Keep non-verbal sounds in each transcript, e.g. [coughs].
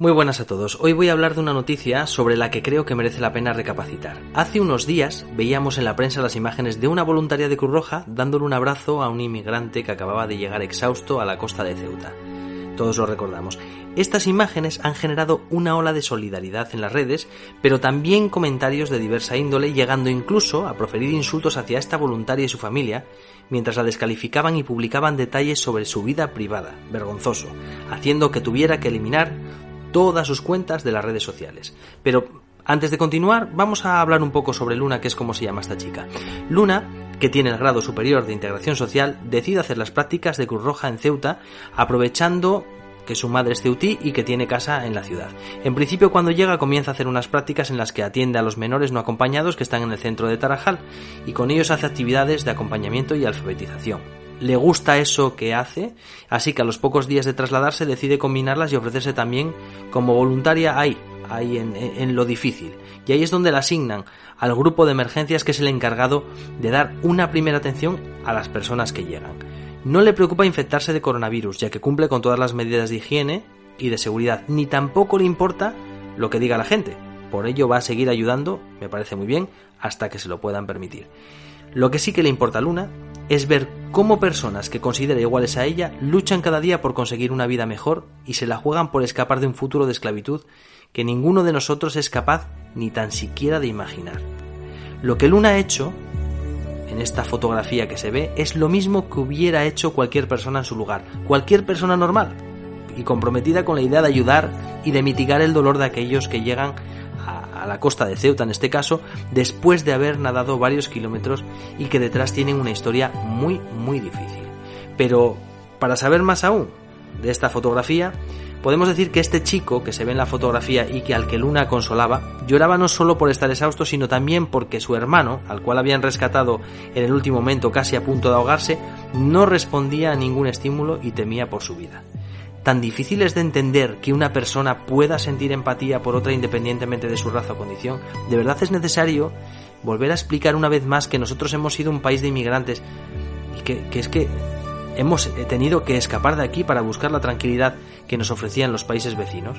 Muy buenas a todos. Hoy voy a hablar de una noticia sobre la que creo que merece la pena recapacitar. Hace unos días veíamos en la prensa las imágenes de una voluntaria de Cruz Roja dándole un abrazo a un inmigrante que acababa de llegar exhausto a la costa de Ceuta. Todos lo recordamos. Estas imágenes han generado una ola de solidaridad en las redes, pero también comentarios de diversa índole, llegando incluso a proferir insultos hacia esta voluntaria y su familia, mientras la descalificaban y publicaban detalles sobre su vida privada, vergonzoso, haciendo que tuviera que eliminar todas sus cuentas de las redes sociales. Pero antes de continuar, vamos a hablar un poco sobre Luna, que es como se llama esta chica. Luna, que tiene el grado superior de integración social, decide hacer las prácticas de Cruz Roja en Ceuta, aprovechando que su madre es ceutí y que tiene casa en la ciudad. En principio, cuando llega, comienza a hacer unas prácticas en las que atiende a los menores no acompañados que están en el centro de Tarajal y con ellos hace actividades de acompañamiento y alfabetización le gusta eso que hace, así que a los pocos días de trasladarse decide combinarlas y ofrecerse también como voluntaria ahí, ahí en, lo difícil. Y ahí es donde la asignan al grupo de emergencias que es el encargado de dar una primera atención a las personas que llegan. No le preocupa infectarse de coronavirus, ya que cumple con todas las medidas de higiene y de seguridad, ni tampoco le importa lo que diga la gente. Por ello va a seguir ayudando, me parece muy bien, hasta que se lo puedan permitir. Lo que sí que le importa a Luna es ver cómo personas que considera iguales a ella luchan cada día por conseguir una vida mejor y se la juegan por escapar de un futuro de esclavitud que ninguno de nosotros es capaz ni tan siquiera de imaginar. Lo que Luna ha hecho en esta fotografía que se ve es lo mismo que hubiera hecho cualquier persona en su lugar, cualquier persona normal y comprometida con la idea de ayudar y de mitigar el dolor de aquellos que llegan a, la costa de Ceuta en este caso, después de haber nadado varios kilómetros y que detrás tienen una historia muy, muy difícil. Pero, para saber más aún de esta fotografía, podemos decir que este chico que se ve en la fotografía y que al que Luna consolaba, lloraba no solo por estar exhausto, sino también porque su hermano, al cual habían rescatado en el último momento casi a punto de ahogarse, no respondía a ningún estímulo y temía por su vida tan difíciles de entender que una persona pueda sentir empatía por otra independientemente de su raza o condición, de verdad es necesario volver a explicar una vez más que nosotros hemos sido un país de inmigrantes y que, es que hemos tenido que escapar de aquí para buscar la tranquilidad que nos ofrecían los países vecinos.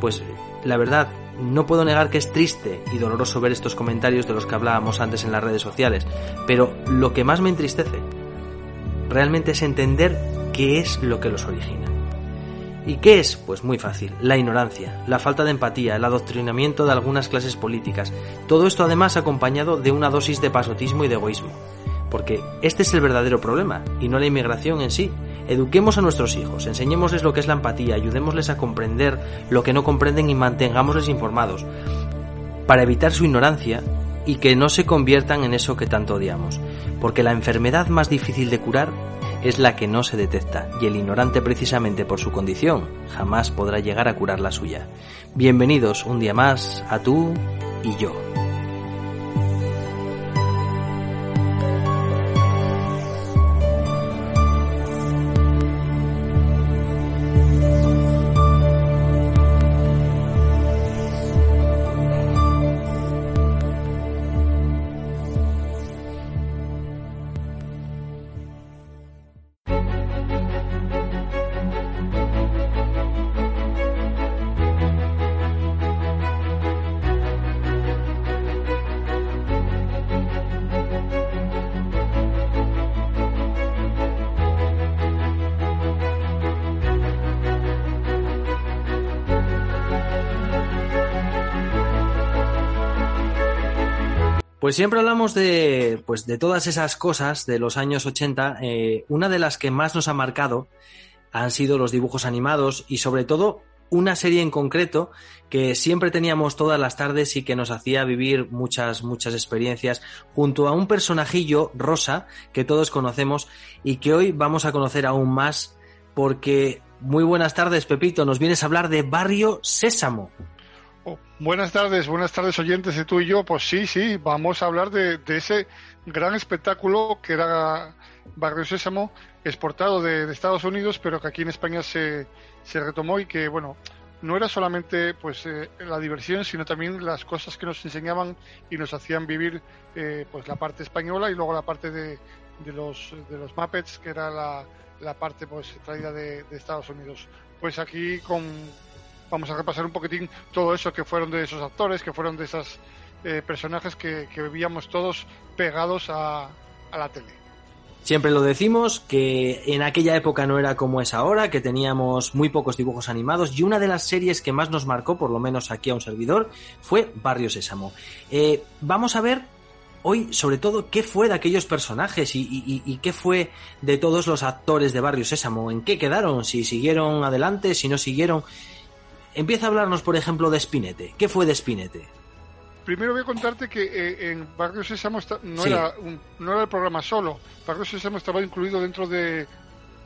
Pues la verdad, no puedo negar que es triste y doloroso ver estos comentarios de los que hablábamos antes en las redes sociales, pero lo que más me entristece realmente es entender qué es lo que los origina. ¿Y qué es? Pues muy fácil, la ignorancia, la falta de empatía, el adoctrinamiento de algunas clases políticas. Todo esto además acompañado de una dosis de pasotismo y de egoísmo. Porque este es el verdadero problema, y no la inmigración en sí. Eduquemos a nuestros hijos, enseñémosles lo que es la empatía, ayudémosles a comprender lo que no comprenden y mantengámosles informados, para evitar su ignorancia y que no se conviertan en eso que tanto odiamos. Porque la enfermedad más difícil de curar es la que no se detecta y el ignorante precisamente por su condición jamás podrá llegar a curar la suya. Bienvenidos un día más a tú y yo. Pues siempre hablamos de, pues de todas esas cosas de los años 80. Eh, una de las que más nos ha marcado han sido los dibujos animados y sobre todo una serie en concreto que siempre teníamos todas las tardes y que nos hacía vivir muchas, muchas experiencias junto a un personajillo rosa que todos conocemos y que hoy vamos a conocer aún más porque Muy buenas tardes, Pepito. Nos vienes a hablar de Barrio Sésamo. Buenas tardes, buenas tardes oyentes de tú y yo. Pues sí, sí, vamos a hablar de, ese gran espectáculo que era Barrio Sésamo, exportado de, Estados Unidos, pero que aquí en España se, se retomó y que, bueno, no era solamente pues eh, la diversión, sino también las cosas que nos enseñaban y nos hacían vivir eh, pues la parte española y luego la parte de, de los de los Muppets, que era la, la parte pues traída de, Estados Unidos. Pues aquí con vamos a repasar un poquitín todo eso que fueron de esos actores, que fueron de esos eh, personajes que, que vivíamos todos pegados a, la tele. Siempre lo decimos que en aquella época no era como es ahora, que teníamos muy pocos dibujos animados y una de las series que más nos marcó, por lo menos aquí a un servidor, fue Barrio Sésamo. Eh, vamos a ver hoy sobre todo qué fue de aquellos personajes y, qué fue de todos los actores de Barrio Sésamo, en qué quedaron, si siguieron adelante, si no siguieron. Empieza a hablarnos, por ejemplo, de Spinete. ¿Qué fue de Spinete? primero voy a contarte que eh, en Barrio Sésamo no, sí. era un, no era el programa solo. Barrio Sésamo estaba incluido dentro de,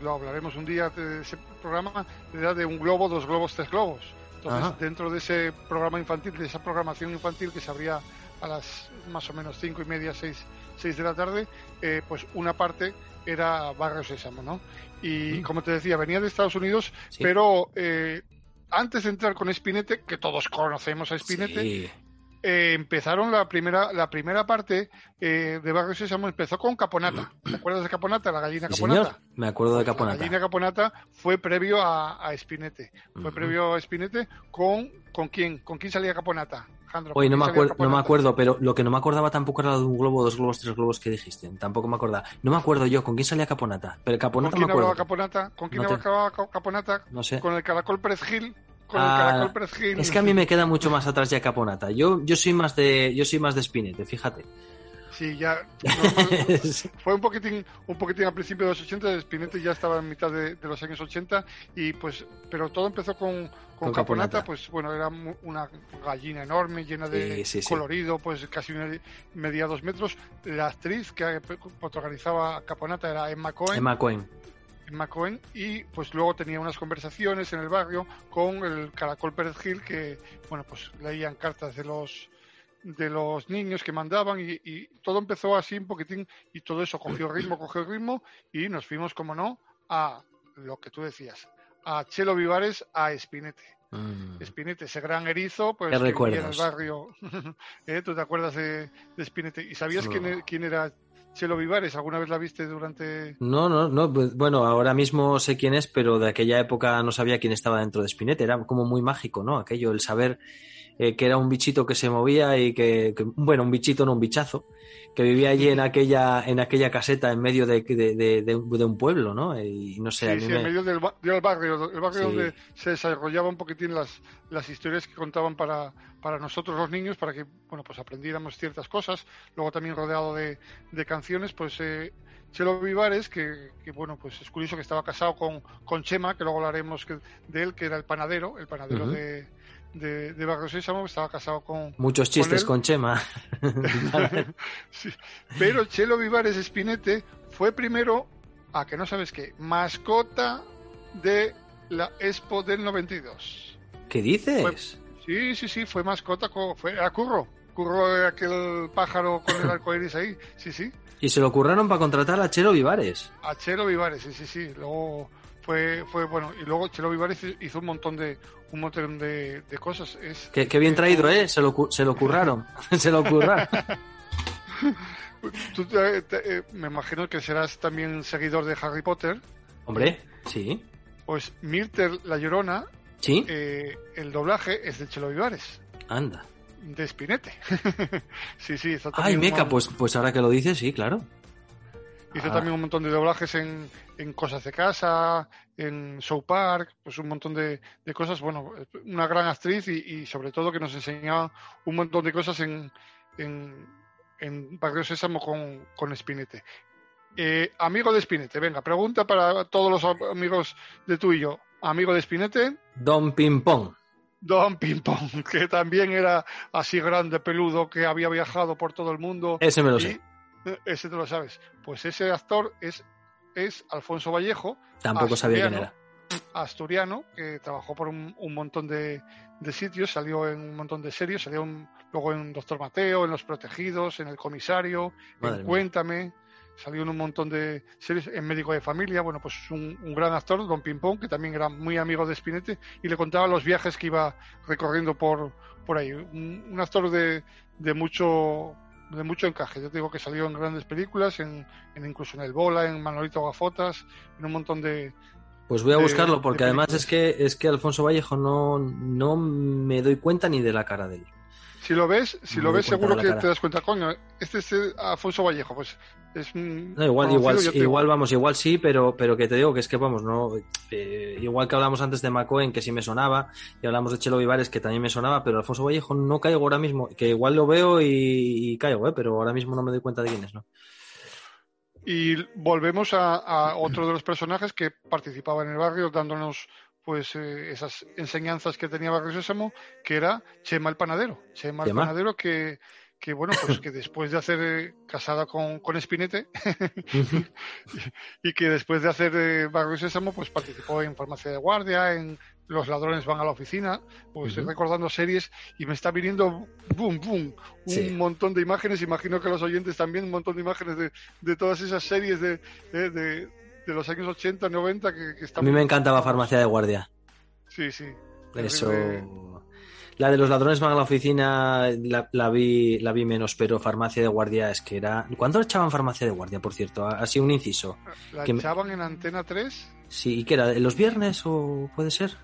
lo hablaremos un día de ese programa, era de un globo, dos globos, tres globos. Entonces, Ajá. dentro de ese programa infantil, de esa programación infantil que se abría a las más o menos cinco y media, seis, seis de la tarde, eh, pues una parte era Barrio Sésamo, ¿no? Y mm. como te decía, venía de Estados Unidos, sí. pero eh, antes de entrar con Spinete, que todos conocemos a Spinete, sí eh, empezaron la primera, la primera parte eh, de Barrio Sésamo empezó con Caponata. ¿Te acuerdas de Caponata? La gallina sí, Caponata. Señor. Me acuerdo de Caponata. La gallina Caponata fue previo a, a Spinete. Fue uh -huh. previo a Spinete con, con quién? ¿Con quién salía Caponata? Oye, no me, acuerdo, no me acuerdo, pero lo que no me acordaba tampoco era de un globo, dos globos, tres globos que dijiste. Tampoco me acordaba. No me acuerdo yo con quién salía Caponata. Pero Caponata ¿Con quién me acuerdo. hablaba Caponata? ¿Con quién no hablaba. Caponata? No sé. Con el caracol Pérez Gil con ah, el caracol Pérez Gil. Es que a mí me queda mucho más atrás ya Caponata. Yo, yo soy más de, yo soy más de Spinete, fíjate. Sí, ya no, [laughs] fue un poquitín, un poquitín al principio de los 80, Spinete ya estaba en mitad de, de, los años 80 y pues, pero todo empezó con, con, con Caponata, Caponata, pues bueno, era una gallina enorme, llena de sí, sí, colorido, pues casi media dos metros. La actriz que protagonizaba Caponata era Emma Cohen. Emma Cohen. Emma Cohen y pues luego tenía unas conversaciones en el barrio con el Caracol Pérez Gil que bueno pues leían cartas de los de los niños que mandaban y, y, todo empezó así un poquitín y todo eso cogió ritmo, cogió ritmo y nos fuimos, como no, a lo que tú decías, a Chelo Vivares, a Espinete. Mm. Espinete, ese gran erizo, pues que vivía en el barrio. [laughs] ¿Eh? ¿Tú te acuerdas de, de Espinete? ¿Y sabías no. quién, quién era Chelo Vivares, ¿alguna vez la viste durante...? No, no, no, pues, bueno, ahora mismo sé quién es, pero de aquella época no sabía quién estaba dentro de Spinette, era como muy mágico, ¿no? Aquello, el saber eh, que era un bichito que se movía y que, que, bueno, un bichito, no un bichazo, que vivía allí en aquella, en aquella caseta en medio de, de, de, de un pueblo, ¿no? Y no sé, sí, sí, me... en medio del, del, barrio, el barrio sí. donde se desarrollaba un poquitín las, las historias que contaban para, para nosotros los niños, para que, bueno, pues aprendiéramos ciertas cosas, luego también rodeado de, de canciones, pues eh, Chelo Vivares, que, que, bueno, pues es curioso que estaba casado con, con Chema, que luego hablaremos que, de él, que era el panadero, el panadero uh -huh. de, de, de Barrio Sésamo, estaba casado con. Muchos chistes con, con Chema. [laughs] sí. Pero Chelo Vivares Espinete fue primero, a que no sabes qué, mascota de la Expo del 92. ¿Qué dices? Fue, sí, sí, sí, fue mascota, fue a Curro. Curro aquel pájaro con el arco iris ahí, sí, sí. Y se lo curraron para contratar a Chelo Vivares. A Chelo Vivares, sí, sí, sí. Luego fue, fue bueno. Y luego Chelo Vivares hizo un montón de, un montón de, de cosas. Es, qué, qué, bien traído, ¿eh? Se lo, se lo curraron. [laughs] se lo curraron. [laughs] Tú te, te, eh, me imagino que serás también seguidor de Harry Potter. Hombre, sí. Pues Mirter La Llorona. Sí. Eh, el doblaje es de Chelo Vivares. Anda. De Spinete. [laughs] sí, sí. Ay, meca, pues, pues ahora que lo dices, sí, claro. Hizo ah. también un montón de doblajes en, en, Cosas de Casa, en Show Park, pues un montón de, de cosas. Bueno, una gran actriz y, y, sobre todo que nos enseñaba un montón de cosas en, en, en Barrio Sésamo con, con Spinete. Eh, amigo de Spinete, venga, pregunta para todos los amigos de tú y yo. Amigo de Spinete. Don Pimpón. Don Pimpón, [laughs] que también era así grande, peludo, que había viajado por todo el mundo. Ese me lo y, sé ese tú lo sabes. Pues ese actor es, es Alfonso Vallejo. Tampoco sabía quién era. asturiano que trabajó por un, un montón de, de, sitios, salió en un montón de series, salió un, luego en Doctor Mateo, en Los Protegidos, en El Comisario, Madre en Cuéntame, salió en un montón de series, en Médico de Familia, bueno, pues un, un gran actor, Don Pimpón, que también era muy amigo de Spinette y le contaba los viajes que iba recorriendo por, por ahí. Un, un actor de, de mucho de mucho encaje. Yo te digo que salió en grandes películas, en, en incluso en El Bola, en Manolito Gafotas, en un montón de, pues voy a buscarlo porque además es que es que Alfonso Vallejo no, no me doy cuenta ni de la cara de él. Si lo ves, si lo ves seguro que te das cuenta, coño, este es Alfonso Vallejo, pues es no, igual igual igual vamos, igual sí, pero pero que te digo que es que vamos, no eh, igual que hablamos antes de Macoen que sí me sonaba y hablamos de Chelo Vivares que también me sonaba, pero Alfonso Vallejo no caigo ahora mismo, que igual lo veo y, y caigo, eh, pero ahora mismo no me doy cuenta de quién es, ¿no? Y volvemos a, a, otro de los personajes que participaba en el barrio dándonos pues eh, esas enseñanzas que tenía Barrio Sésamo, que era Chema el panadero. Chema, el panadero que, que bueno, pues que después de hacer eh, casada con, con Spinete y, [laughs] y, que después de hacer eh, Barrio Sésamo, pues participó en Farmacia de Guardia, en Los ladrones van a la oficina, pues estoy recordando series y me está viniendo boom, boom, un montón de imágenes, imagino que los oyentes también, un montón de imágenes de, de todas esas series de, de, de, de los años 80, 90 que, que A mí me encantaba Farmacia de Guardia. Sí, sí. Eso. La de los ladrones van a la oficina la, la vi la vi menos, pero Farmacia de Guardia es que era. ¿Cuándo echaban Farmacia de Guardia, por cierto? Así un inciso. La que me- echaban en Antena 3. Sí, ¿y qué era? ¿Los viernes o puede ser?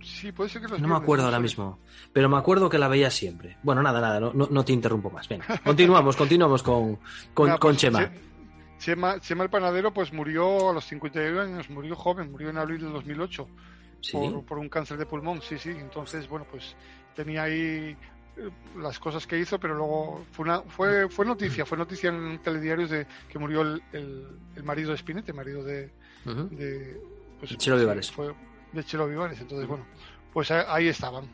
Sí, puede ser que los No me acuerdo ahora mismo. Pero me acuerdo que la veía siempre. Bueno, nada, nada, no, no, no te interrumpo más. Venga, continuamos, continuamos con, con, Nada, con pues, Chema. Che- Chema. Chema el panadero pues murió a los 51 años, murió joven, murió en abril del 2008 Sí. por, por un cáncer de pulmón, sí, sí. Entonces, bueno, pues tenía ahí eh, las cosas que hizo, pero luego fue una, fue, fue noticia, fue noticia en telediarios de que murió el, el, el marido de Spinette, marido de, Ujú. de pues, Chelo Vivares. fue de Chelo Vivares. Entonces, bueno, pues ahí, ahí estaban.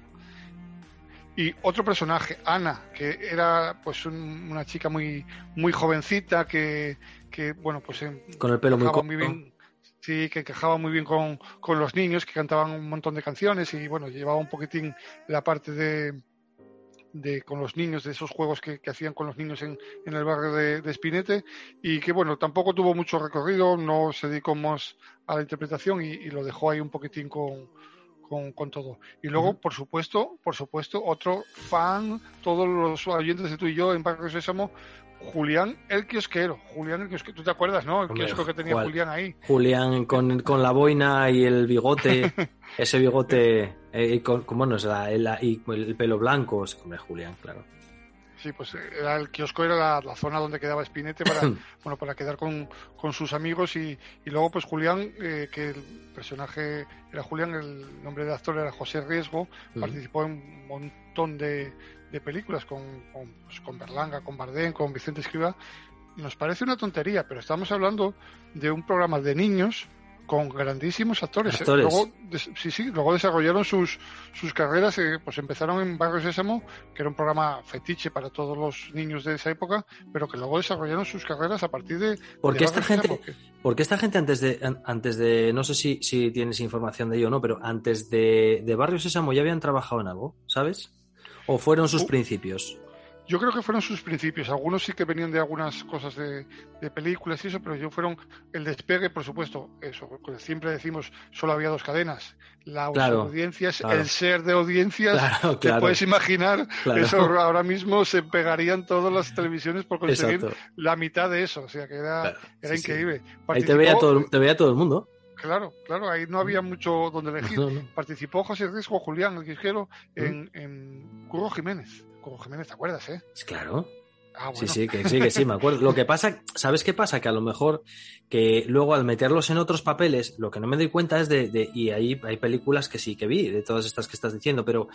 Y otro personaje, Ana, que era pues un- una chica muy muy jovencita que, que bueno, pues en- Con el pelo muy bien, sí, que encajaba muy bien con, con los niños, que cantaban un montón de canciones y bueno, llevaba un poquitín la parte de, de con los niños, de esos juegos que, que hacían con los niños en, en el barrio de, de Espinete y que bueno, tampoco tuvo mucho recorrido, no se dedicó más a la interpretación y, y lo dejó ahí un poquitín con, con, con todo. Y luego, por supuesto, por supuesto, otro fan, todos los oyentes de tú y yo en Barrio Sésamo, Julián el kiosquero. Julián el kiosquero. ¿Tú te acuerdas, no? El Hombre, kiosco que tenía ¿cuál? Julián ahí. Julián con, con la boina y el bigote, [laughs] ese bigote, eh, y con, con- bueno, es la- el, y el pelo blanco, es como Julián, claro. Sí, pues eh, era el kiosco era la, la zona donde quedaba Spinete para, [laughs] [clears throat] bueno, para quedar con, con sus amigos y, y luego pues Julián, eh, que el personaje era Julián, el nombre de actor era José Riesgo, Ujú. participó en un montón de, de películas con, con, pues, con Berlanga, con Bardem, con Vicente Escriba. Nos parece una tontería, pero estamos hablando de un programa de niños con grandísimos actores. ¿eh? Actores. Luego, sí, sí, luego desarrollaron sus, sus carreras, eh, pues empezaron en Barrio Sésamo, que era un programa fetiche para todos los niños de esa época, pero que luego desarrollaron sus carreras a partir de... Porque de esta gente, Sésamo, que- porque esta gente antes de, an- antes de, no sé si, si tienes información de ello o no, pero antes de, de Barrio Sésamo ya habían trabajado en algo, ¿sabes? ¿O fueron sus Uh. principios? Yo creo que fueron sus principios. Algunos sí que venían de algunas cosas de, de películas y eso, pero yo fueron el despegue, por supuesto. Eso, siempre decimos solo había dos cadenas. La Claro, audiencias, claro. el ser de audiencias. Claro, Te puedes imaginar, eso ahora mismo se pegarían todas las televisiones por conseguir Exacto. la mitad de eso. O sea que era, sí, sí. increíble. Ahí te veía, todo, te veía todo el mundo. Claro, claro, ahí no había mucho donde elegir. No, no. Participó José Riesgo Julián, el quisquero, en, en Curro Jiménez. Curro Jiménez, ¿te acuerdas, eh? Claro. Ah, Sí, bueno. sí, que sí, que sí, me acuerdo. Lo que pasa, ¿sabes qué pasa? Que a lo mejor que luego al meterlos en otros papeles, lo que no me doy cuenta es de, de- y ahí hay películas que sí que vi, de todas estas que estás diciendo, pero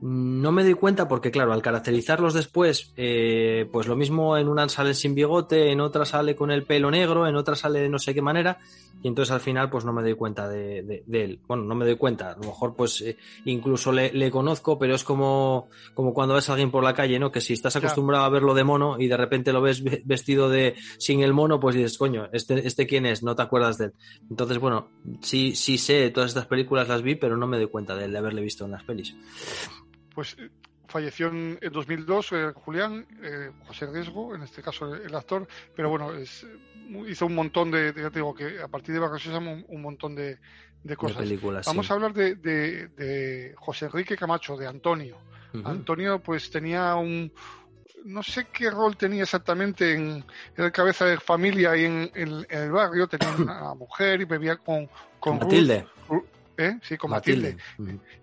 no me doy cuenta porque, claro, al caracterizarlos después, eh, pues lo mismo en una sale sin bigote, en otra sale con el pelo negro, en otra sale de no sé qué manera, y entonces al final pues no me doy cuenta de, de- de él. Bueno, no me doy cuenta, a lo mejor pues eh, incluso le, le conozco, pero es como, como cuando ves a alguien por la calle, ¿no? Que si estás acostumbrado a verlo de de mono y de repente lo ves ve- vestido de sin el mono, pues dices, coño, este, este quién es, no te acuerdas de él. Entonces, bueno, sí, sí sé, todas estas películas las vi, pero no me doy cuenta de, de haberle visto en las pelis. Pues eh, falleció en, en 2002 eh, Julián, eh, José Riesgo, en este caso el, el actor, pero bueno, es, eh, hizo un montón de, de- ya te digo que a partir de Sésamo un, un montón de, de cosas. películas. Vamos sí. a hablar de, de- José Enrique Camacho, de Antonio. Antonio pues tenía un... No sé qué rol tenía exactamente en, en el cabeza de familia y en, en- en el barrio. Tenía [coughs] una mujer y bebía con, con Ruth, Matilde. ¿eh? Sí, con Matilde.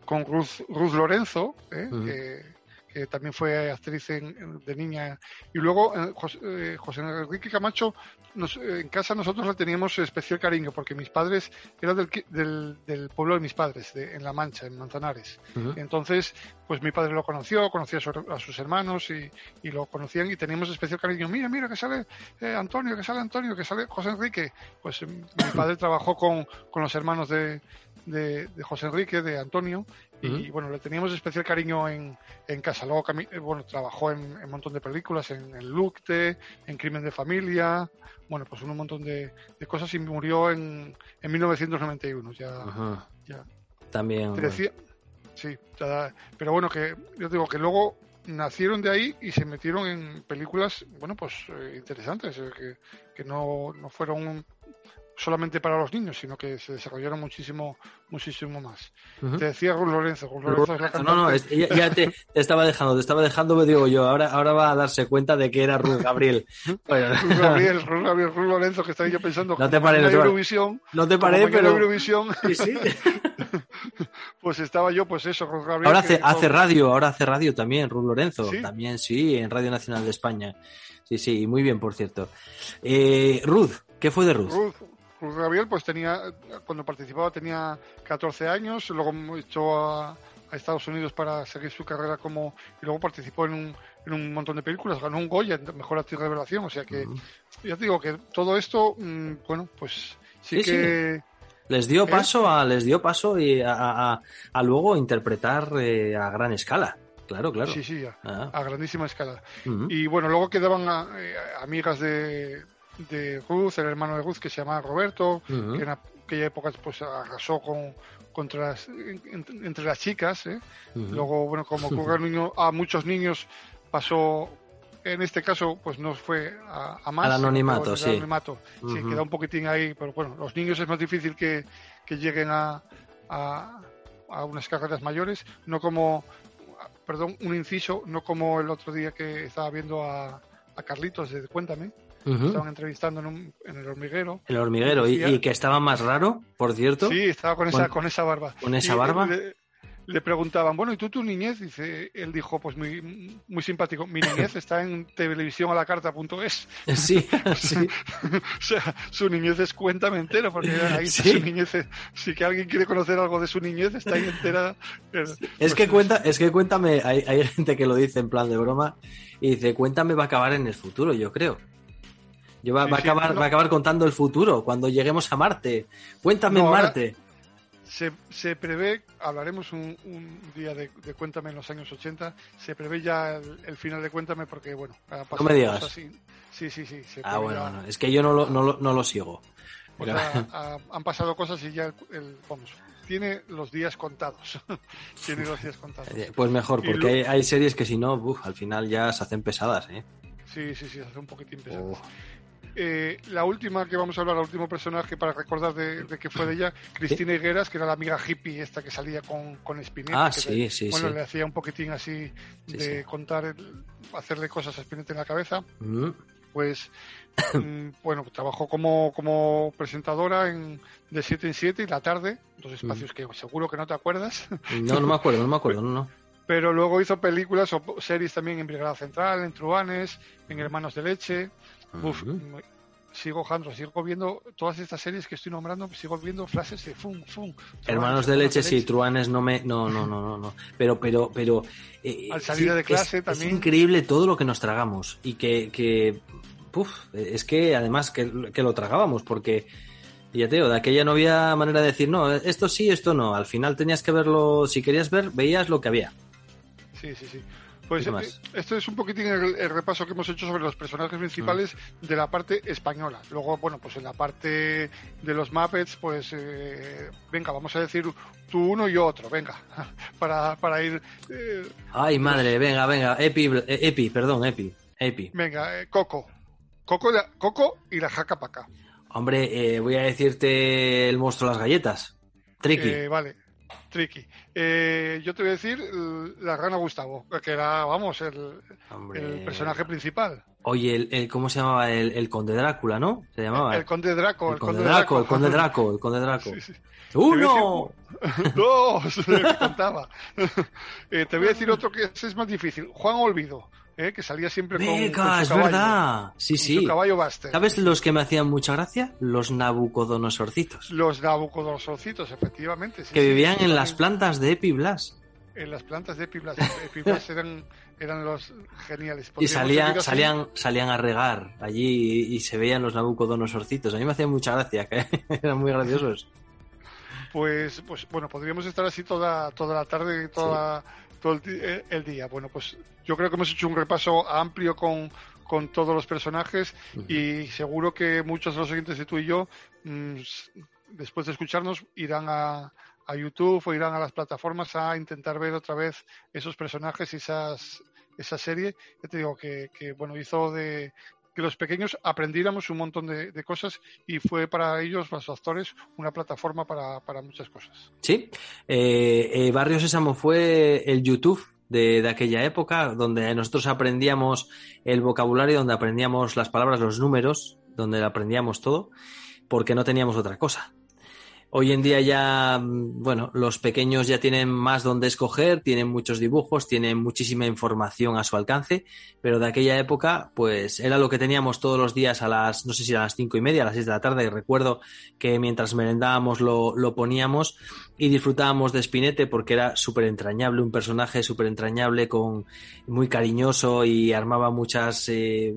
Con Ruth, Ruth Lorenzo, ¿eh? Que, que también fue actriz en- de niña. Y luego eh, José, eh, José Enrique Camacho, nos- eh, en casa nosotros le teníamos especial cariño porque mis padres eran del, del, del pueblo de mis padres, de- en La Mancha, en Manzanares. Entonces, pues mi padre lo conoció, conocía a, su- a sus hermanos y, y lo conocían y teníamos especial cariño. Mira, mira, que sale eh, Antonio, que sale Antonio, que sale José Enrique. Pues eh, mi padre trabajó con, con los hermanos de, de, de José Enrique, de Antonio, y bueno, le teníamos especial cariño en, en casa. Luego, eh, bueno, trabajó en en un montón de películas, en El Lucte, en Crimen de Familia, bueno, pues en un montón de, de cosas y murió en, en 1991. Ya, Ajá. ya También. te decía, sí, ya- pero bueno, que yo digo que luego nacieron de ahí y se metieron en películas, bueno, pues eh, interesantes, eh, que, que no, no fueron solamente para los niños, sino que se desarrollaron muchísimo, muchísimo más. Ujú. Te decía Ruth Lorenzo, Ruth Lorenzo es la No, no, cantante- es- ya, ya te, te estaba dejando, te estaba dejando, me digo yo, ahora, ahora va a darse cuenta de que era Ruth Gabriel. Bueno, Ruth Gabriel, Ruth Gabriel, Ruth Lorenzo, que estaba yo pensando No te no pares. Eurovisión, no te paré, pero... Eurovisión, [laughs] Sí, sí. [laughs] pues estaba yo, pues eso, Ruth Gabriel. Ahora hace, que- hace radio, ahora hace radio también, Ruth Lorenzo. ¿Sí? También, sí, en Radio Nacional de España. Sí, sí, muy bien, por cierto. Eh, Ruth, ¿qué fue de Ruth? Ruth, Ruth Gabriel, pues tenía, cuando participaba tenía 14 años, luego echó a, a Estados Unidos para seguir su carrera como, y luego participó en un, en un montón de películas, ganó un Goya, Mejor Actriz Revelación, o sea que, Ujú. ya te digo que todo esto, mm, bueno, pues sí, Sí, sí. que... Les dio ¿Eh? paso a, les dio paso y a, a- a- luego interpretar eh, a gran escala. Claro, claro. Sí, sí, a, Ah, a grandísima escala. Y bueno, luego quedaban eh, amigas de, de Ruth, el hermano de Ruth que se llamaba Roberto, que en aquella época pues arrasó con, contra las- en- en- entre las chicas, ¿eh? Luego, bueno, como [laughs] ocurre a, niño- a muchos niños, pasó, en este caso, pues no fue a, a más. Al anonimato, sí. al anonimato. Sí, queda un poquitín ahí, pero bueno, los niños es más difícil que, que lleguen a, a, a unas carreras mayores, no como, perdón, un inciso, no como el otro día que estaba viendo a, a Carlitos de Cuéntame, Estaban entrevistando en, un- en el hormiguero. El hormiguero, y, que estaba más raro, por cierto. Sí, estaba con esa, Bueno, con esa barba. ¿con esa Y barba? Le, le preguntaban, bueno, ¿y tú tu niñez? Dice, él dijo, pues muy, muy simpático, mi niñez está en televisión a la carta.es. Sí, [laughs] sí. [laughs] o sea, su niñez es cuéntame entero, porque [laughs] ahí Sí. su niñez. Si que alguien quiere conocer algo de su niñez, está ahí entera. Es Pues, que cuenta, es que cuéntame, hay, hay gente que lo dice en plan de broma y dice, cuéntame va a acabar en el futuro, yo creo. Yo va, Sí, va a sí, acabar, no. va a acabar contando el futuro cuando lleguemos a Marte. Cuéntame No, en Marte. Se, se prevé, hablaremos un, un día de, de Cuéntame en los años 80, se prevé ya el, el final de Cuéntame porque, bueno, ha pasado me digas. cosas así. Sí, sí, sí. se Ah, bueno, ya- es que yo no lo, no lo, no lo sigo. [laughs] Ha- han pasado cosas y ya el, el- vamos, tiene los días contados. [laughs] tiene los días contados. Eh, Pues mejor, porque hay, hay series que si no, uf, al final ya se hacen pesadas, ¿eh? Sí, sí, sí, hace un poquitín pesado. Oh. Eh, la última que vamos a hablar, el último personaje para recordar de, de que fue de ella, Cristina Higueras, que era la amiga hippie esta que salía con, con Spinetta. Ah, sí, le- sí, Bueno, sí. le hacía un poquitín así Sí, de contar, el- hacerle cosas a Spinetta en la cabeza. Mm. Pues, [coughs] mm, bueno, trabajó como, como presentadora en de 7 en 7 y la tarde, dos espacios que seguro que no te acuerdas. No, no me acuerdo, no me acuerdo, no, no. pero luego hizo películas o series también en Brigada Central, en Truanes, en Hermanos de Leche. Uf, sigo, Jandro, sigo viendo todas estas series que estoy nombrando, sigo viendo frases de fum, fum. Hermanos de leche, sí, Truanes no me. No, no, no, no, no. Pero, pero, pero. eh, Al salir sí, de clase es, también. Es increíble todo lo que nos tragamos. Y que. que puf, es que además que, que lo tragábamos, porque. Ya te digo, de aquella no había manera de decir, no, esto sí, esto no. Al final tenías que verlo, si querías ver, veías lo que había. Sí, sí, sí. Pues este es un poquitín el, el repaso que hemos hecho sobre los personajes principales Mm. de la parte española. Luego, bueno, pues en la parte de los Muppets, pues eh, venga, vamos a decir tú uno y yo otro, venga, [laughs] para, para ir, eh, Ay, madre, venga, venga. Epi, eh, Epi, perdón, Epi. Epi. venga, eh, Coco. Coco, y la- Coco y la jaca paca. Hombre, eh, voy a decirte el monstruo de las galletas. Tricky. Vale, Tricky. Eh, yo te voy a decir la rana Gustavo, que era, vamos, el, personaje principal. Oye, el, el- ¿cómo se llamaba? El, el conde Drácula, ¿no? Se llamaba. El conde Draco. El conde Draco, el conde Draco, el conde Draco. Sí, sí. ¡Uno! [laughs] [laughs] Dos, [laughs] me contaba. Eh, te voy a decir otro que es más difícil. Juan Olvido, eh, que salía siempre con, con su es caballo, verdad. Sí, con sí. su caballo Buster. ¿Sabes los que me hacían mucha gracia? Los nabucodonosorcitos. Los nabucodonosorcitos, efectivamente. sí, Que sí, vivían sí, en las plantas de Epiblas. En las plantas de Epiblas. Epiblas [laughs] eran, eran los geniales. Y salían, salían, salían a regar allí y, y se veían los nabucodonosorcitos. A mí me hacían mucha gracia, que [laughs] eran muy graciosos. Pues, pues bueno, podríamos estar así toda, toda la tarde y toda, todo el, eh, el día. Bueno, pues yo creo que hemos hecho un repaso amplio con, con todos los personajes y seguro que muchos de los oyentes de tú y yo, mm, s- después de escucharnos, irán a, a YouTube o irán a las plataformas a intentar ver otra vez esos personajes y esas, esa serie. Ya te digo que, que bueno, hizo de los pequeños aprendiéramos un montón de, de cosas y fue para ellos, los actores, una plataforma para, para muchas cosas. Sí. Eh, eh, Barrio Sésamo fue el YouTube de, de aquella época, donde nosotros aprendíamos el vocabulario, donde aprendíamos las palabras, los números, donde aprendíamos todo, porque no teníamos otra cosa. Hoy en día ya, mm, bueno, los pequeños ya tienen más donde escoger, tienen muchos dibujos, tienen muchísima información a su alcance, pero de aquella época, pues era lo que teníamos todos los días a las, no sé si a las cinco y media, a las seis de la tarde. Recuerdo que mientras merendábamos lo, lo poníamos y disfrutábamos de Spinete porque era súper entrañable, un personaje súper entrañable, con, muy cariñoso y armaba muchas, eh,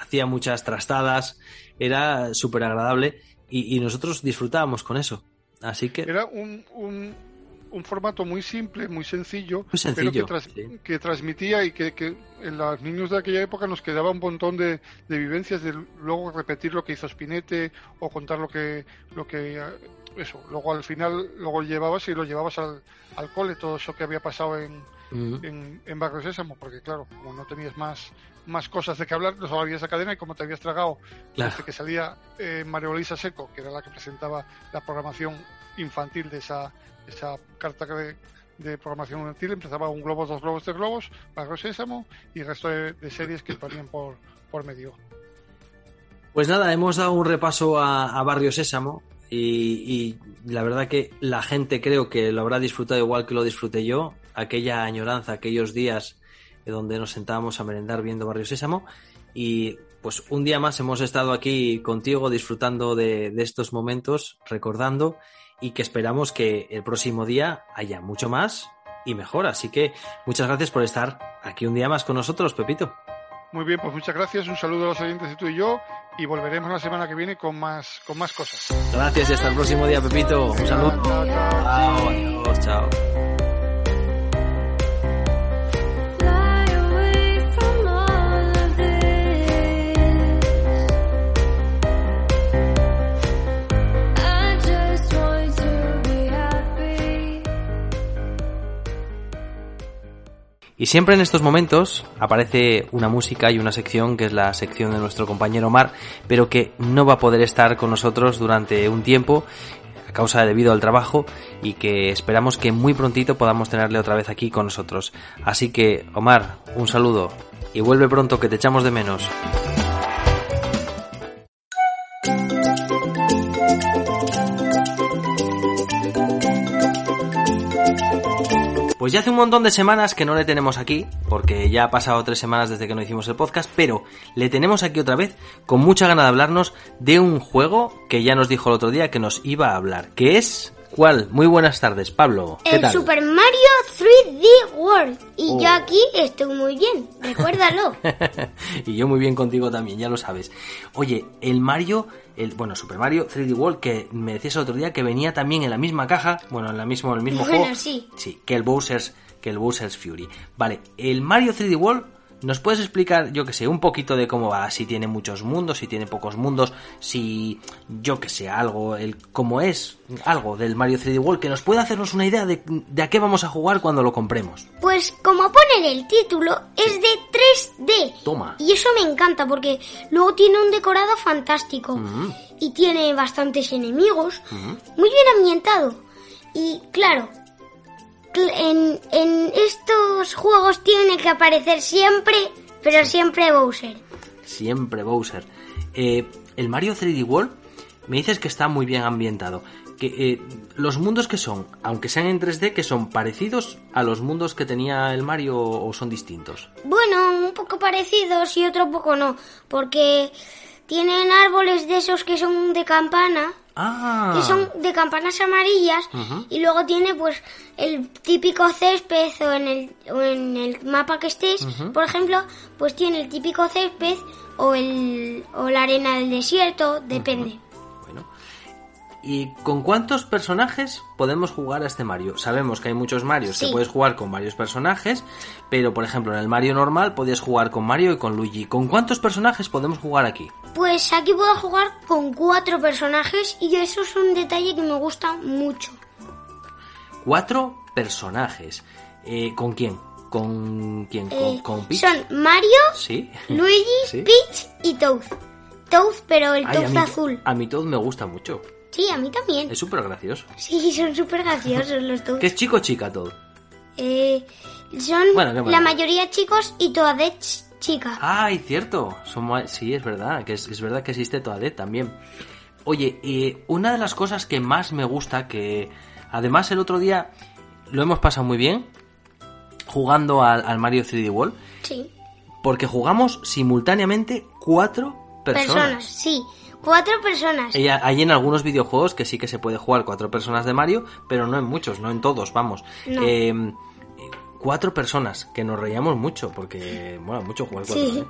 hacía muchas trastadas, era súper agradable y, y nosotros disfrutábamos con eso. Así que Era un, un, un formato muy simple, muy sencillo, Muy sencillo, pero que, tras- sí. que transmitía y que, que en los niños de aquella época nos quedaba un montón de, de vivencias de luego repetir lo que hizo Spinete o contar lo que lo que eh, eso luego al final luego llevabas y lo llevabas al, al cole todo eso que había pasado en, mm, en, en Barrio Sésamo porque claro como no tenías más más cosas de que hablar no solo había esa cadena y como te habías tragado Claro. desde que salía eh, María Luisa Seco que era la que presentaba la programación infantil de esa esa carta de, de programación infantil empezaba un globo dos globos tres globos Barrio Sésamo y el resto de, de series que ponían por por medio Pues nada, hemos dado un repaso a, a Barrio Sésamo y, y la verdad que la gente creo que lo habrá disfrutado igual que lo disfruté yo, aquella añoranza, aquellos días donde nos sentábamos a merendar viendo Barrio Sésamo y pues un día más hemos estado aquí contigo disfrutando de, de estos momentos, recordando y que esperamos que el próximo día haya mucho más y mejor. Así que muchas gracias por estar aquí un día más con nosotros, Pepito. muy bien pues muchas gracias un saludo a los oyentes de tú y yo y volveremos la semana que viene con más con más cosas Gracias y hasta el próximo día, Pepito. Un saludo. Chao, adiós, chao. Y siempre en estos momentos aparece una música y una sección que es la sección de nuestro compañero Omar, pero que no va a poder estar con nosotros durante un tiempo a causa debido al trabajo y que esperamos que muy prontito podamos tenerle otra vez aquí con nosotros. Así que, Omar, un saludo y vuelve pronto que te echamos de menos. Pues ya hace un montón de semanas que no le tenemos aquí, porque ya ha pasado tres semanas desde que no hicimos el podcast, pero le tenemos aquí otra vez con mucha gana de hablarnos de un juego que ya nos dijo el otro día que nos iba a hablar, que es... ¿Cuál? Muy buenas tardes, Pablo. ¿Qué El tal? Super Mario 3D World. Y Oh. yo aquí estoy muy bien, recuérdalo. [laughs] y yo muy bien contigo también, ya lo sabes. Oye, el Mario, el bueno, Super Mario 3D World que me decías el otro día que venía también en la misma caja, bueno, en la mismo en el mismo Bueno, juego. sí. Sí, que el Bowser's que el Bowser's Fury. Vale, el Mario 3D World, ¿nos puedes explicar, yo que sé, un poquito de cómo va? Si tiene muchos mundos, si tiene pocos mundos, si, yo que sé, algo, el cómo es, algo del Mario 3D World, que nos pueda hacernos una idea de, de a qué vamos a jugar cuando lo compremos. Pues como pone en el título, es de 3D. Toma. Y eso me encanta porque luego tiene un decorado fantástico. Y tiene bastantes enemigos. Muy bien ambientado. Y claro, cl- en, en estos juegos tiene que aparecer siempre, pero siempre Bowser. Siempre Bowser. Eh, el Mario 3D World, me dices que está muy bien ambientado. Que eh, los mundos que son, aunque sean en 3D, que son parecidos a los mundos que tenía el Mario o son distintos. Bueno, un poco parecidos y otro poco no. Porque tienen árboles de esos que son de campana. Ah, que son de campanas amarillas y luego tiene pues el típico césped o en el, o en el mapa que estés, por ejemplo, pues tiene el típico césped o el o la arena del desierto, depende. ¿Y con cuántos personajes podemos jugar a este Mario? Sabemos que hay muchos Marios que puedes jugar con varios personajes, pero por ejemplo en el Mario normal podías jugar con Mario y con Luigi. ¿Con cuántos personajes podemos jugar aquí? Pues aquí puedo jugar con cuatro personajes y eso es un detalle que me gusta mucho. Cuatro personajes. Eh, ¿Con quién? ¿Con quién? ¿Con, Eh, con Peach? son Mario, Sí. [laughs] Luigi, Sí. Peach y Toad. Toad, pero el Ay, a Toad mí, azul. A mí Toad me gusta mucho. Sí, a mí también. Es súper gracioso. Sí, son súper graciosos los Toads. [laughs] ¿Qué es chico o chica Toad? Eh, son Bueno, la mayoría chicos y Toadette ch- chica. Ay, cierto. Sí, es verdad. Que es, es verdad que existe Toadette también. Oye, eh, una de las cosas que más me gusta, que además el otro día lo hemos pasado muy bien jugando al, al Mario 3D World, Sí. porque jugamos simultáneamente cuatro personas. Personas, sí. Cuatro personas. Ella- hay en algunos videojuegos que sí que se puede jugar cuatro personas de Mario, pero no en muchos, no en todos, vamos. No. Eh, eh, cuatro personas, que nos reíamos mucho, porque, bueno, mucho jugar cuatro. Sí. ¿eh?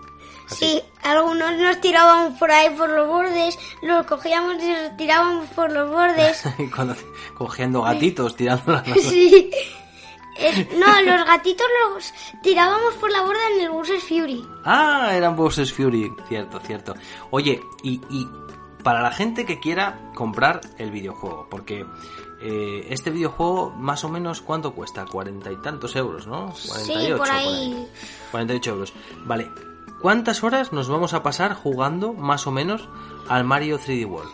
Sí, algunos nos tirábamos por ahí por los bordes, los cogíamos y los tirábamos por los bordes. [laughs] Cuando, cogiendo gatitos, tirando las [laughs] Sí. Es- no, los gatitos los tirábamos por la borda en el Bowser's Fury. Ah, eran Bowser's Fury, cierto, cierto. Oye, y, y para la gente que quiera comprar el videojuego, porque eh, este videojuego más o menos cuánto cuesta, cuarenta y tantos euros, ¿no? Sí, 48 por ahí. 48 euros. Vale, ¿cuántas horas nos vamos a pasar jugando más o menos al Mario 3D World?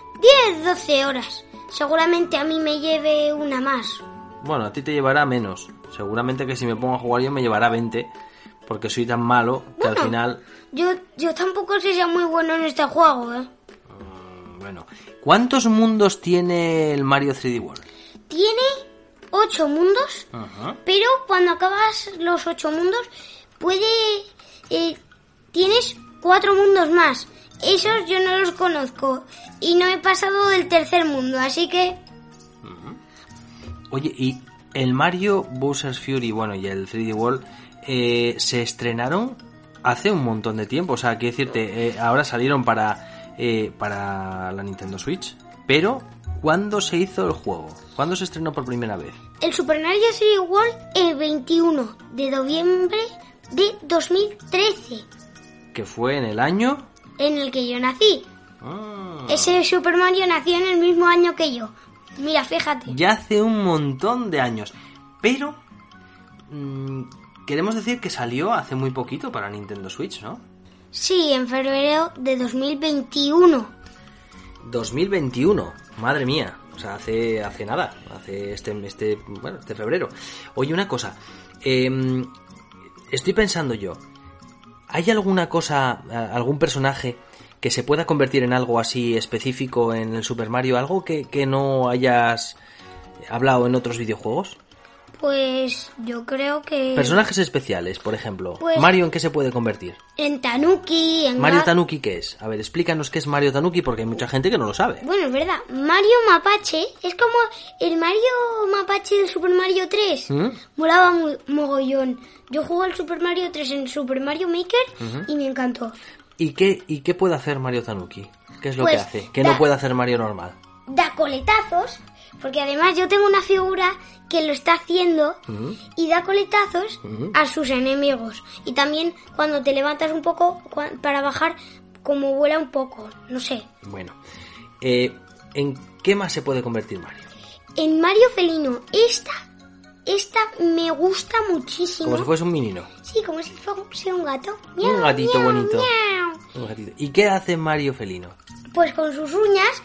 10, 12 horas. Seguramente a mí me lleve una más. Bueno, a ti te llevará menos. Seguramente que si me pongo a jugar yo me llevará 20, porque soy tan malo que al final Yo, yo tampoco sé si sea muy bueno en este juego, ¿eh? Bueno, ¿cuántos mundos tiene el Mario 3D World? Tiene 8 mundos, pero cuando acabas los 8 mundos, puede... eh, tienes 4 mundos más. Esos yo no los conozco y no he pasado del tercer mundo, así que... Oye, y el Mario Bowser's Fury, bueno, y el 3D World eh, se estrenaron hace un montón de tiempo. O sea, quiero decirte, eh, ahora salieron para, eh, para la Nintendo Switch. Pero, ¿cuándo se hizo el juego? ¿Cuándo se estrenó por primera vez? El Super Mario 3D World el 21 de noviembre de 2013, Que fue en el año... en el que yo nací. Ah, Ese Super Mario nació en el mismo año que yo. Mira, fíjate. ya hace un montón de años. Pero... mm, queremos decir que salió hace muy poquito para Nintendo Switch, ¿no? Sí, en febrero de 2021. 2021, madre mía, o sea, hace, hace nada, hace este, este, bueno, este febrero. Oye, una cosa, em, estoy pensando yo, ¿hay alguna cosa, algún personaje que se pueda convertir en algo así específico en el Super Mario, algo que, que no hayas hablado en otros videojuegos? Pues yo creo que Personajes especiales, por ejemplo. Pues- Mario, ¿en qué se puede convertir? en Tanuki, en Mario Ga- Tanuki, ¿qué es? A ver, explícanos qué es Mario Tanuki porque hay mucha gente que no lo sabe. Bueno, es verdad. Mario Mapache es como el Mario Mapache de Super Mario 3. ¿Mm? Mogollón. Yo jugué al Super Mario 3 en Super Mario Maker y me encantó. ¿Y qué, ¿Y qué puede hacer Mario Tanuki? ¿Qué es lo Pues, que hace? Que da- no puede hacer Mario normal. Da coletazos Porque además yo tengo una figura que lo está haciendo y da coletazos a sus enemigos. Y también cuando te levantas un poco para bajar, como vuela un poco, no sé. Bueno, eh, ¿en qué más se puede convertir Mario? En Mario Felino, esta, esta me gusta muchísimo. Como si fuese un menino. Sí, como si fuese un gato. Un gatito miau, bonito. miau. Un gatito. ¿Y qué hace Mario felino? Pues con sus uñas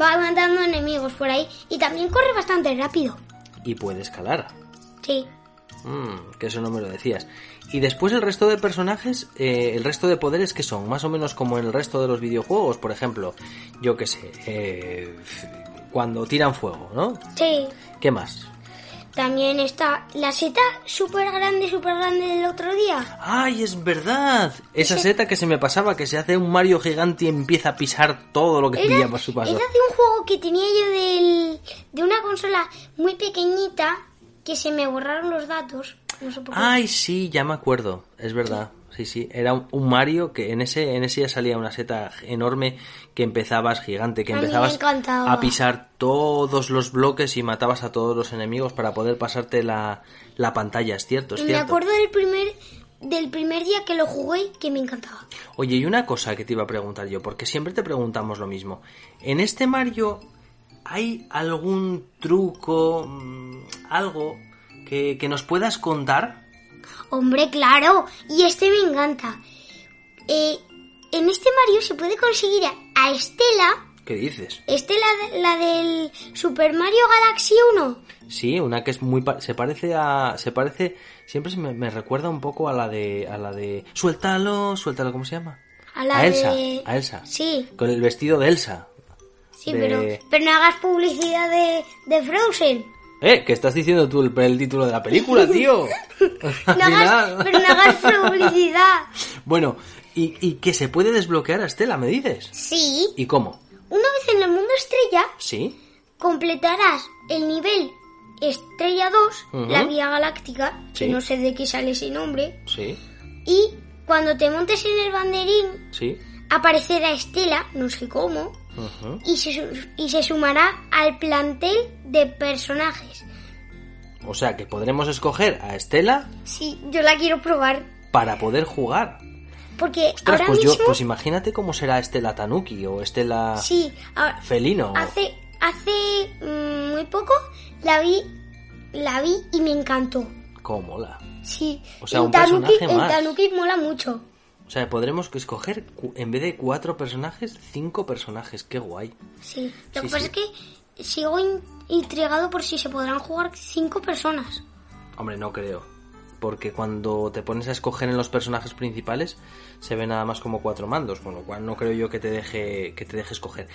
va matando enemigos por ahí y también corre bastante rápido. Y puede escalar. Sí. Mm, que eso no me lo decías. Y después el resto de personajes, eh, el resto de poderes que son, más o menos como en el resto de los videojuegos, por ejemplo, yo qué sé, eh, cuando tiran fuego, ¿no? Sí. ¿Qué más? También está la seta súper grande, súper grande del otro día. ¡Ay, es verdad! Esa Ese- seta que se me pasaba, que se hace un Mario gigante y empieza a pisar todo lo que pilla por su paso. era de un juego que tenía yo del, de una consola muy pequeñita que se me borraron los datos. No sé por qué. Ay, sí, ya me acuerdo, es verdad. Sí, sí, era un, Mario que en ese en ese ya salía una seta enorme que empezabas gigante, que A me empezabas a pisar todos los bloques y matabas a todos los enemigos para poder pasarte la, la pantalla, es cierto, es me cierto. acuerdo del primer, del primer día que lo jugué que me encantaba. Oye, y una cosa que te iba a preguntar yo, porque siempre te preguntamos lo mismo. En este Mario, ¿hay algún truco, mm, algo que, que nos puedas contar? Hombre, claro. Y este me encanta. Eh, en este Mario se puede conseguir a, Estela. ¿Qué dices? Estela, la del Super Mario Galaxy 1. Sí, una que es muy pa- se parece a se parece siempre se me, me recuerda un poco a la de a la de suéltalo, suéltalo, ¿cómo se llama? A la a Elsa, de- a Elsa. Sí, Con el vestido de Elsa. sí, De- pero, pero no hagas publicidad de, de Frozen. Eh, ¿qué estás diciendo tú el, el título de la película, tío? [laughs] No hagas, pero no hagas publicidad. Bueno, y, y que se puede desbloquear a Estela, ¿me dices? Sí, ¿Y cómo? una vez en el mundo estrella ¿Sí? completarás el nivel Estrella 2, Ujú. la Vía Galáctica, Sí. que no sé de qué sale ese nombre, Sí, y cuando te montes en el banderín sí. aparecerá Estela, no sé cómo, Y se, y se sumará al plantel de personajes. O sea que podremos escoger a Estela Sí, yo la quiero probar, para poder jugar. porque Ostras, ahora pues, yo, mismo... pues imagínate cómo será Estela Tanuki o Estela Sí, ahora- Felino. hace, hace mm, muy poco la vi, la vi y me encantó. Cómo mola. Sí, O sea, el un Tanuki, personaje el más. Tanuki mola mucho. O sea, podremos escoger, en vez de cuatro personajes, cinco personajes. Qué guay. Sí, lo Sí, que pasa sí. es que sigo in- intrigado por si se podrán jugar cinco personas. Hombre, no creo. Porque cuando te pones a escoger en los personajes principales, se ve nada más como cuatro mandos, con lo cual no creo yo que te deje, que te deje escoger.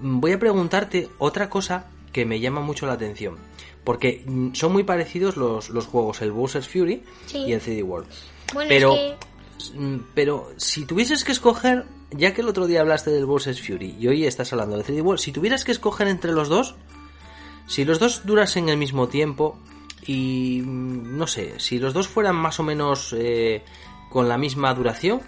Voy a preguntarte otra cosa que me llama mucho la atención. Porque mm, son muy parecidos los, los juegos, el Bowser's Fury Sí. y el 3D World. Bueno, pero, es que pero si tuvieses que escoger, ya que el otro día hablaste del Bowser's Fury y hoy estás hablando del 3D World, si tuvieras que escoger entre los dos, si los dos durasen el mismo tiempo y mm, no sé, si los dos fueran más o menos eh, con la misma duración,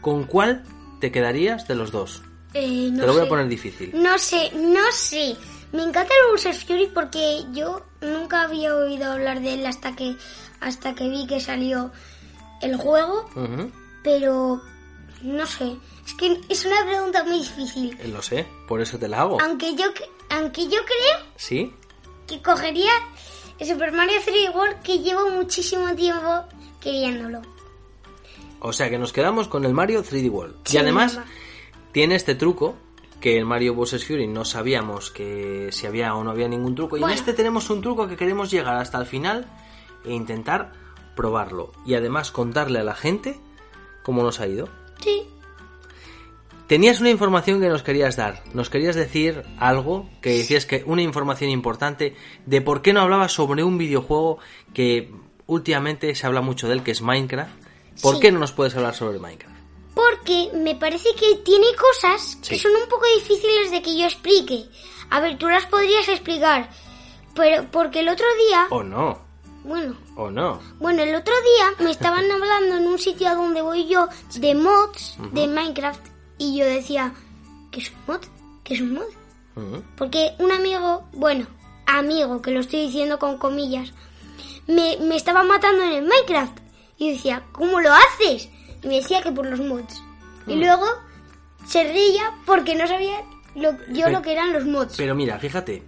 ¿con cuál te quedarías de los dos? eh, no te lo voy a poner difícil. No sé, no sé. Me encanta el Bowser's Fury porque yo nunca había oído hablar de él hasta que hasta que vi que salió el juego, pero no sé. Es que es una pregunta muy difícil. eh, Lo sé, por eso te la hago. Aunque yo aunque yo creo ¿Sí? que cogería el Super Mario 3D World que llevo muchísimo tiempo queriéndolo. O sea que nos quedamos con el Mario 3D World. Sí, y además mamá. tiene este truco que el Mario Bowser's Fury no sabíamos que si había o no había ningún truco. Y en este tenemos un truco que queremos llegar hasta el final e intentar probarlo. Y además contarle a la gente cómo nos ha ido. Sí. Tenías una información que nos querías dar. Nos querías decir algo que decías que una información importante de por qué no hablabas sobre un videojuego que últimamente se habla mucho de él, que es Minecraft. ¿Por Sí. qué no nos puedes hablar sobre Minecraft? Porque me parece que tiene cosas que son un poco difíciles de que yo explique. A ver, tú las podrías explicar. Pero porque el otro día, ¿O no? bueno, ¿O no? bueno, el otro día me estaban hablando en un sitio a donde voy yo de mods de Minecraft y yo decía, ¿qué es un mod? ¿Qué es un mod? Porque un amigo, bueno, amigo, que lo estoy diciendo con comillas, me, me estaba matando en el Minecraft. Y yo decía, ¿cómo lo haces? Y me decía que por los mods. Mm. Y luego se reía porque no sabía lo- yo lo que eran los mods. Pero mira, fíjate,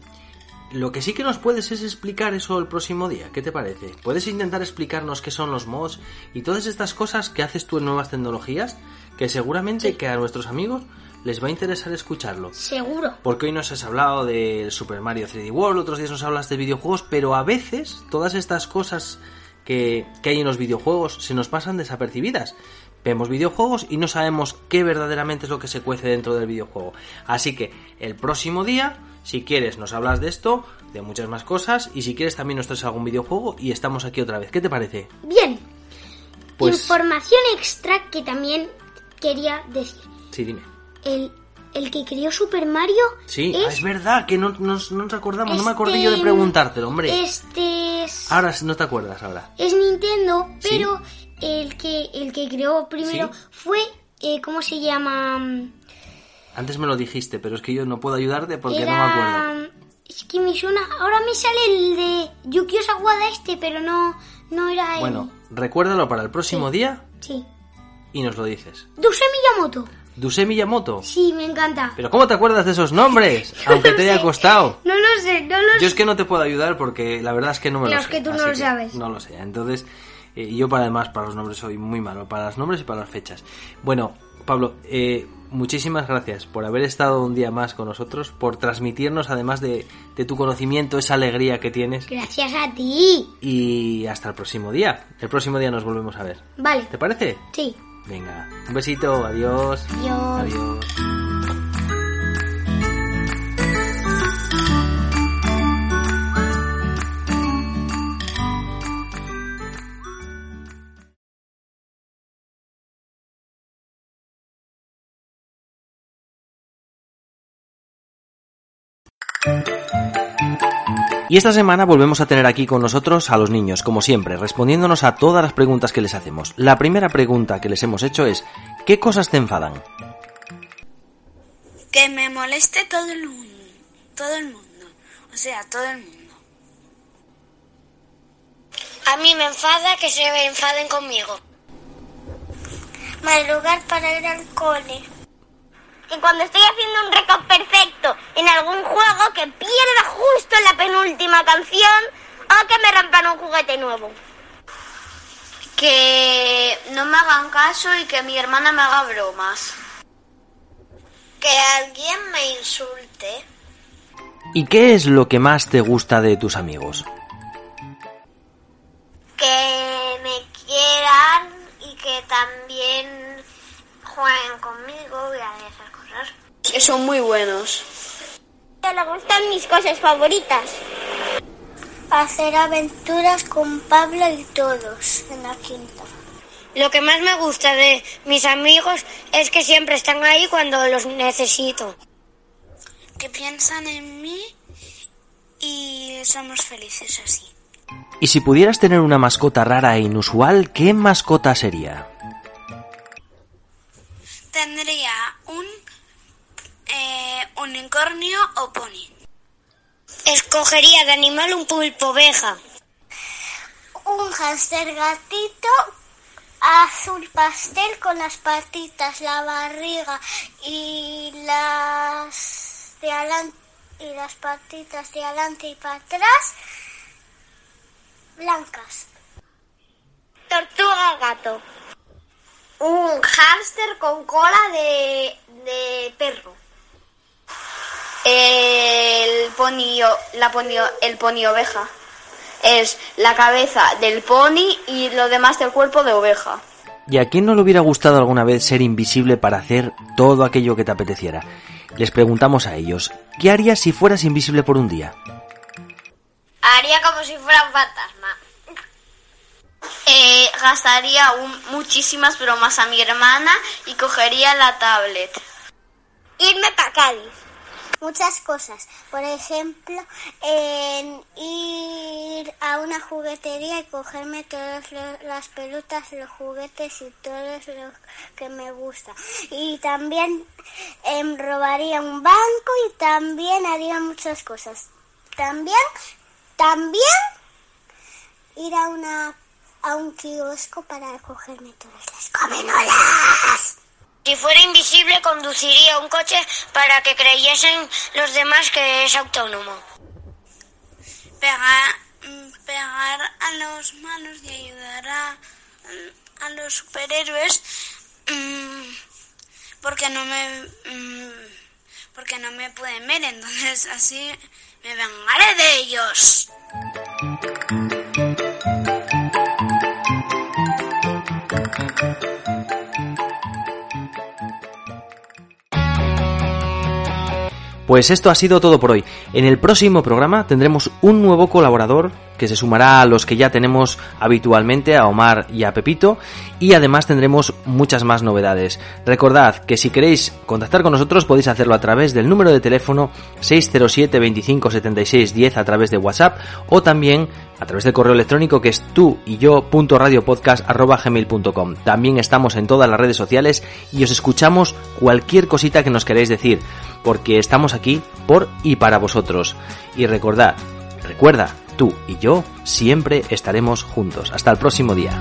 lo que sí que nos puedes es explicar eso el próximo día. ¿Qué te parece? ¿Puedes intentar explicarnos qué son los mods y todas estas cosas que haces tú en nuevas tecnologías? Que seguramente que a nuestros amigos les va a interesar escucharlo. Seguro. Porque hoy nos has hablado del Super Mario 3D World, otros días nos hablas de videojuegos, pero a veces todas estas cosas que, que hay en los videojuegos se nos pasan desapercibidas. Vemos videojuegos y no sabemos qué verdaderamente es lo que se cuece dentro del videojuego. Así que el próximo día, si quieres, nos hablas de esto, de muchas más cosas, y si quieres también nos traes algún videojuego y estamos aquí otra vez. ¿Qué te parece? Bien. Pues Información extra que también quería decir. sí, dime. El, el que creó Super Mario Sí, ah, es, verdad que no nos, no nos acordamos, no me acordé este- yo de preguntártelo, hombre. Este es, Ahora no te acuerdas ahora. es Nintendo, Sí. pero el que el que creó primero Sí. fue eh, ¿cómo se llama? Antes me lo dijiste, pero es que yo no puedo ayudarte porque Era no me acuerdo. es que me suena, ahora me sale el de Yukio Sawada este, pero no no era el Bueno, recuérdalo para el próximo día sí. y nos lo dices. Duse Miyamoto. Duse Miyamoto. Sí, me encanta. ¿Pero cómo te acuerdas de esos nombres? [laughs] Aunque te haya costado. No lo sé, no lo Yo sé. es que no te puedo ayudar porque la verdad es que no me lo Claro, sé. es que tú no lo sabes. No lo sé. Entonces, eh, yo para además para los nombres soy muy malo. Para los nombres y para las fechas. Bueno, Pablo, eh, muchísimas gracias por haber estado un día más con nosotros, por transmitirnos además de, de tu conocimiento esa alegría que tienes. Gracias a ti. Y hasta el próximo día. El próximo día nos volvemos a ver. Vale. ¿Te parece? Sí. Venga, un besito, adiós. Adiós. Adiós. Y esta semana volvemos a tener aquí con nosotros a los niños, como siempre, respondiéndonos a todas las preguntas que les hacemos. La primera pregunta que les hemos hecho es, ¿qué cosas te enfadan? Que me moleste todo el mundo. Todo el mundo. O sea, todo el mundo. A mí me enfada que se enfaden conmigo. Madrugar para ir al cole. Que cuando estoy haciendo un récord perfecto en algún juego que pierda justo en la penúltima canción o que me rompan un juguete nuevo. Que no me hagan caso y que mi hermana me haga bromas. Que alguien me insulte. ¿Y qué es lo que más te gusta de tus amigos? Que me quieran y que también jueguen conmigo y a esas Que son muy buenos. Le gustan mis cosas favoritas. Hacer aventuras con Pablo y todos en la quinta. Lo que más me gusta de mis amigos es que siempre están ahí cuando los necesito. Que piensan en mí y somos felices así. Y si pudieras tener una mascota rara e inusual, ¿qué mascota sería? Tendría un eh, unicornio o pony. Escogería de animal un pulpo oveja. Un hámster gatito azul pastel con las patitas, la barriga y las de adelante y las patitas de adelante y para atrás blancas. Tortuga gato. Un hámster con cola de, de perro. El pony, la pony, el pony oveja. Es la cabeza del pony y lo demás del cuerpo de oveja. ¿Y a quién no le hubiera gustado alguna vez ser invisible para hacer todo aquello que te apeteciera? Les preguntamos a ellos, ¿qué harías si fueras invisible por un día? Haría como si fuera un fantasma. Eh, gastaría un- muchísimas bromas a mi hermana y cogería la tablet. Irme para Cádiz. Muchas cosas. Por ejemplo, en ir a una juguetería y cogerme todas las pelotas, los juguetes y todo lo que me gusta. Y también em, robaría un banco y también haría muchas cosas. también, también ir a una a un kiosco para cogerme todas las comenolas. Si fuera invisible, conduciría un coche para que creyesen los demás que es autónomo. Pegar, mm, pegar a los malos y ayudar a, mm, a los superhéroes mm, porque no me porque no me pueden ver, entonces así me vengaré de ellos. Pues esto ha sido todo por hoy. En el próximo programa tendremos un nuevo colaborador que se sumará a los que ya tenemos habitualmente, a Omar y a Pepito, y además tendremos muchas más novedades. Recordad que si queréis contactar con nosotros podéis hacerlo a través del número de teléfono 607 25 76 10 a través de WhatsApp o también a través del correo electrónico que es tú y yo. También estamos en todas las redes sociales y os escuchamos cualquier cosita que nos queráis decir, porque estamos aquí por y para vosotros. Y recordad, recuerda, tú y yo siempre estaremos juntos. Hasta el próximo día.